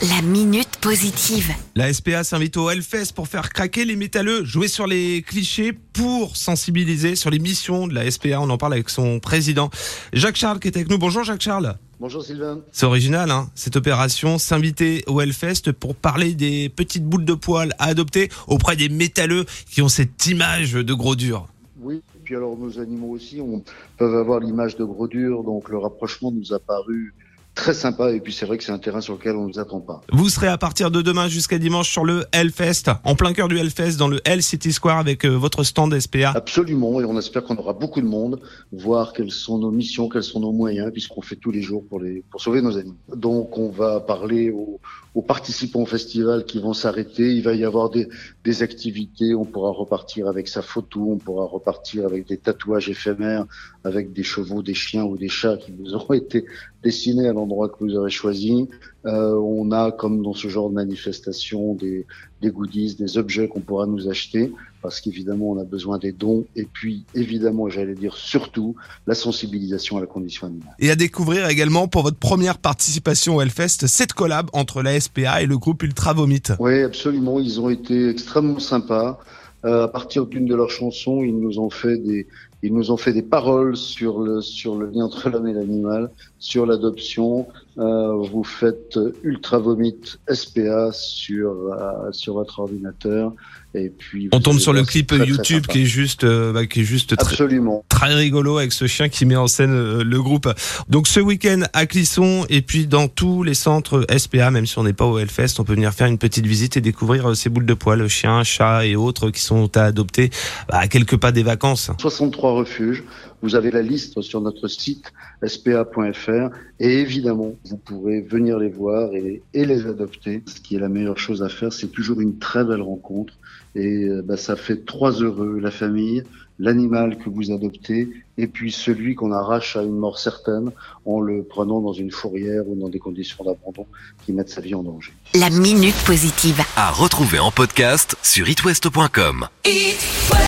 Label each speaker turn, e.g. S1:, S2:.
S1: La minute positive.
S2: La SPA s'invite au Hellfest pour faire craquer les métalleux, jouer sur les clichés pour sensibiliser sur les missions de la SPA. On en parle avec son président Jacques Charles qui est avec nous. Bonjour Jacques Charles.
S3: Bonjour Sylvain.
S2: C'est original, hein, cette opération, s'inviter au Hellfest pour parler des petites boules de poils à adopter auprès des métalleux qui ont cette image de gros dur.
S3: Oui, et puis alors nos animaux aussi on, peuvent avoir l'image de gros dur, donc le rapprochement nous a paru très sympa et puis c'est vrai que c'est un terrain sur lequel on ne nous attend pas.
S2: Vous serez à partir de demain jusqu'à dimanche sur le Hellfest, en plein cœur du Hellfest, dans le Hell City Square avec euh, votre stand SPA.
S3: Absolument, et on espère qu'on aura beaucoup de monde, voir quelles sont nos missions, quels sont nos moyens, puisqu'on fait tous les jours pour, les, pour sauver nos animaux. Donc on va parler aux, aux participants au festival qui vont s'arrêter, il va y avoir des, activités, on pourra repartir avec sa photo, on pourra repartir avec des tatouages éphémères, avec des chevaux, des chiens ou des chats qui vous auront été dessinés à l'endroit que vous aurez choisi. Euh, on a, comme dans ce genre de manifestation, des, des goodies, des objets qu'on pourra nous acheter, parce qu'évidemment, on a besoin des dons, et puis, évidemment, j'allais dire surtout, la sensibilisation à la condition animale.
S2: Et à découvrir également pour votre première participation au Hellfest, cette collab entre la SPA et le groupe Ultra Vomit.
S3: Oui, absolument, ils ont été extrêmement sympas. Euh, à partir d'une de leurs chansons, ils nous ont fait des, ils nous ont fait des paroles sur le sur le lien entre l'homme et l'animal, sur l'adoption. Euh, vous faites Ultra Vomit SPA sur euh, sur votre ordinateur et puis
S2: On tombe sur le clip
S3: très, très
S2: YouTube qui est juste, euh, bah, qui est juste très,
S3: absolument.
S2: très rigolo avec ce chien qui met en scène euh, le groupe. Donc ce week-end à Clisson et puis dans tous les centres SPA, même si on n'est pas au Hellfest, on peut venir faire une petite visite et découvrir euh, ces boules de poils, chiens, chats et autres qui sont à adopter bah, à quelques pas des vacances.
S3: 63 refuges. Vous avez la liste sur notre site spa.fr et évidemment, vous pourrez venir les voir et, et les adopter. Ce qui est la meilleure chose à faire, c'est toujours une très belle rencontre et euh, bah, ça fait trois heureux, la famille, l'animal que vous adoptez et puis celui qu'on arrache à une mort certaine en le prenant dans une fourrière ou dans des conditions d'abandon qui mettent sa vie en danger.
S1: La minute positive.
S4: À retrouver en podcast sur itwest.com.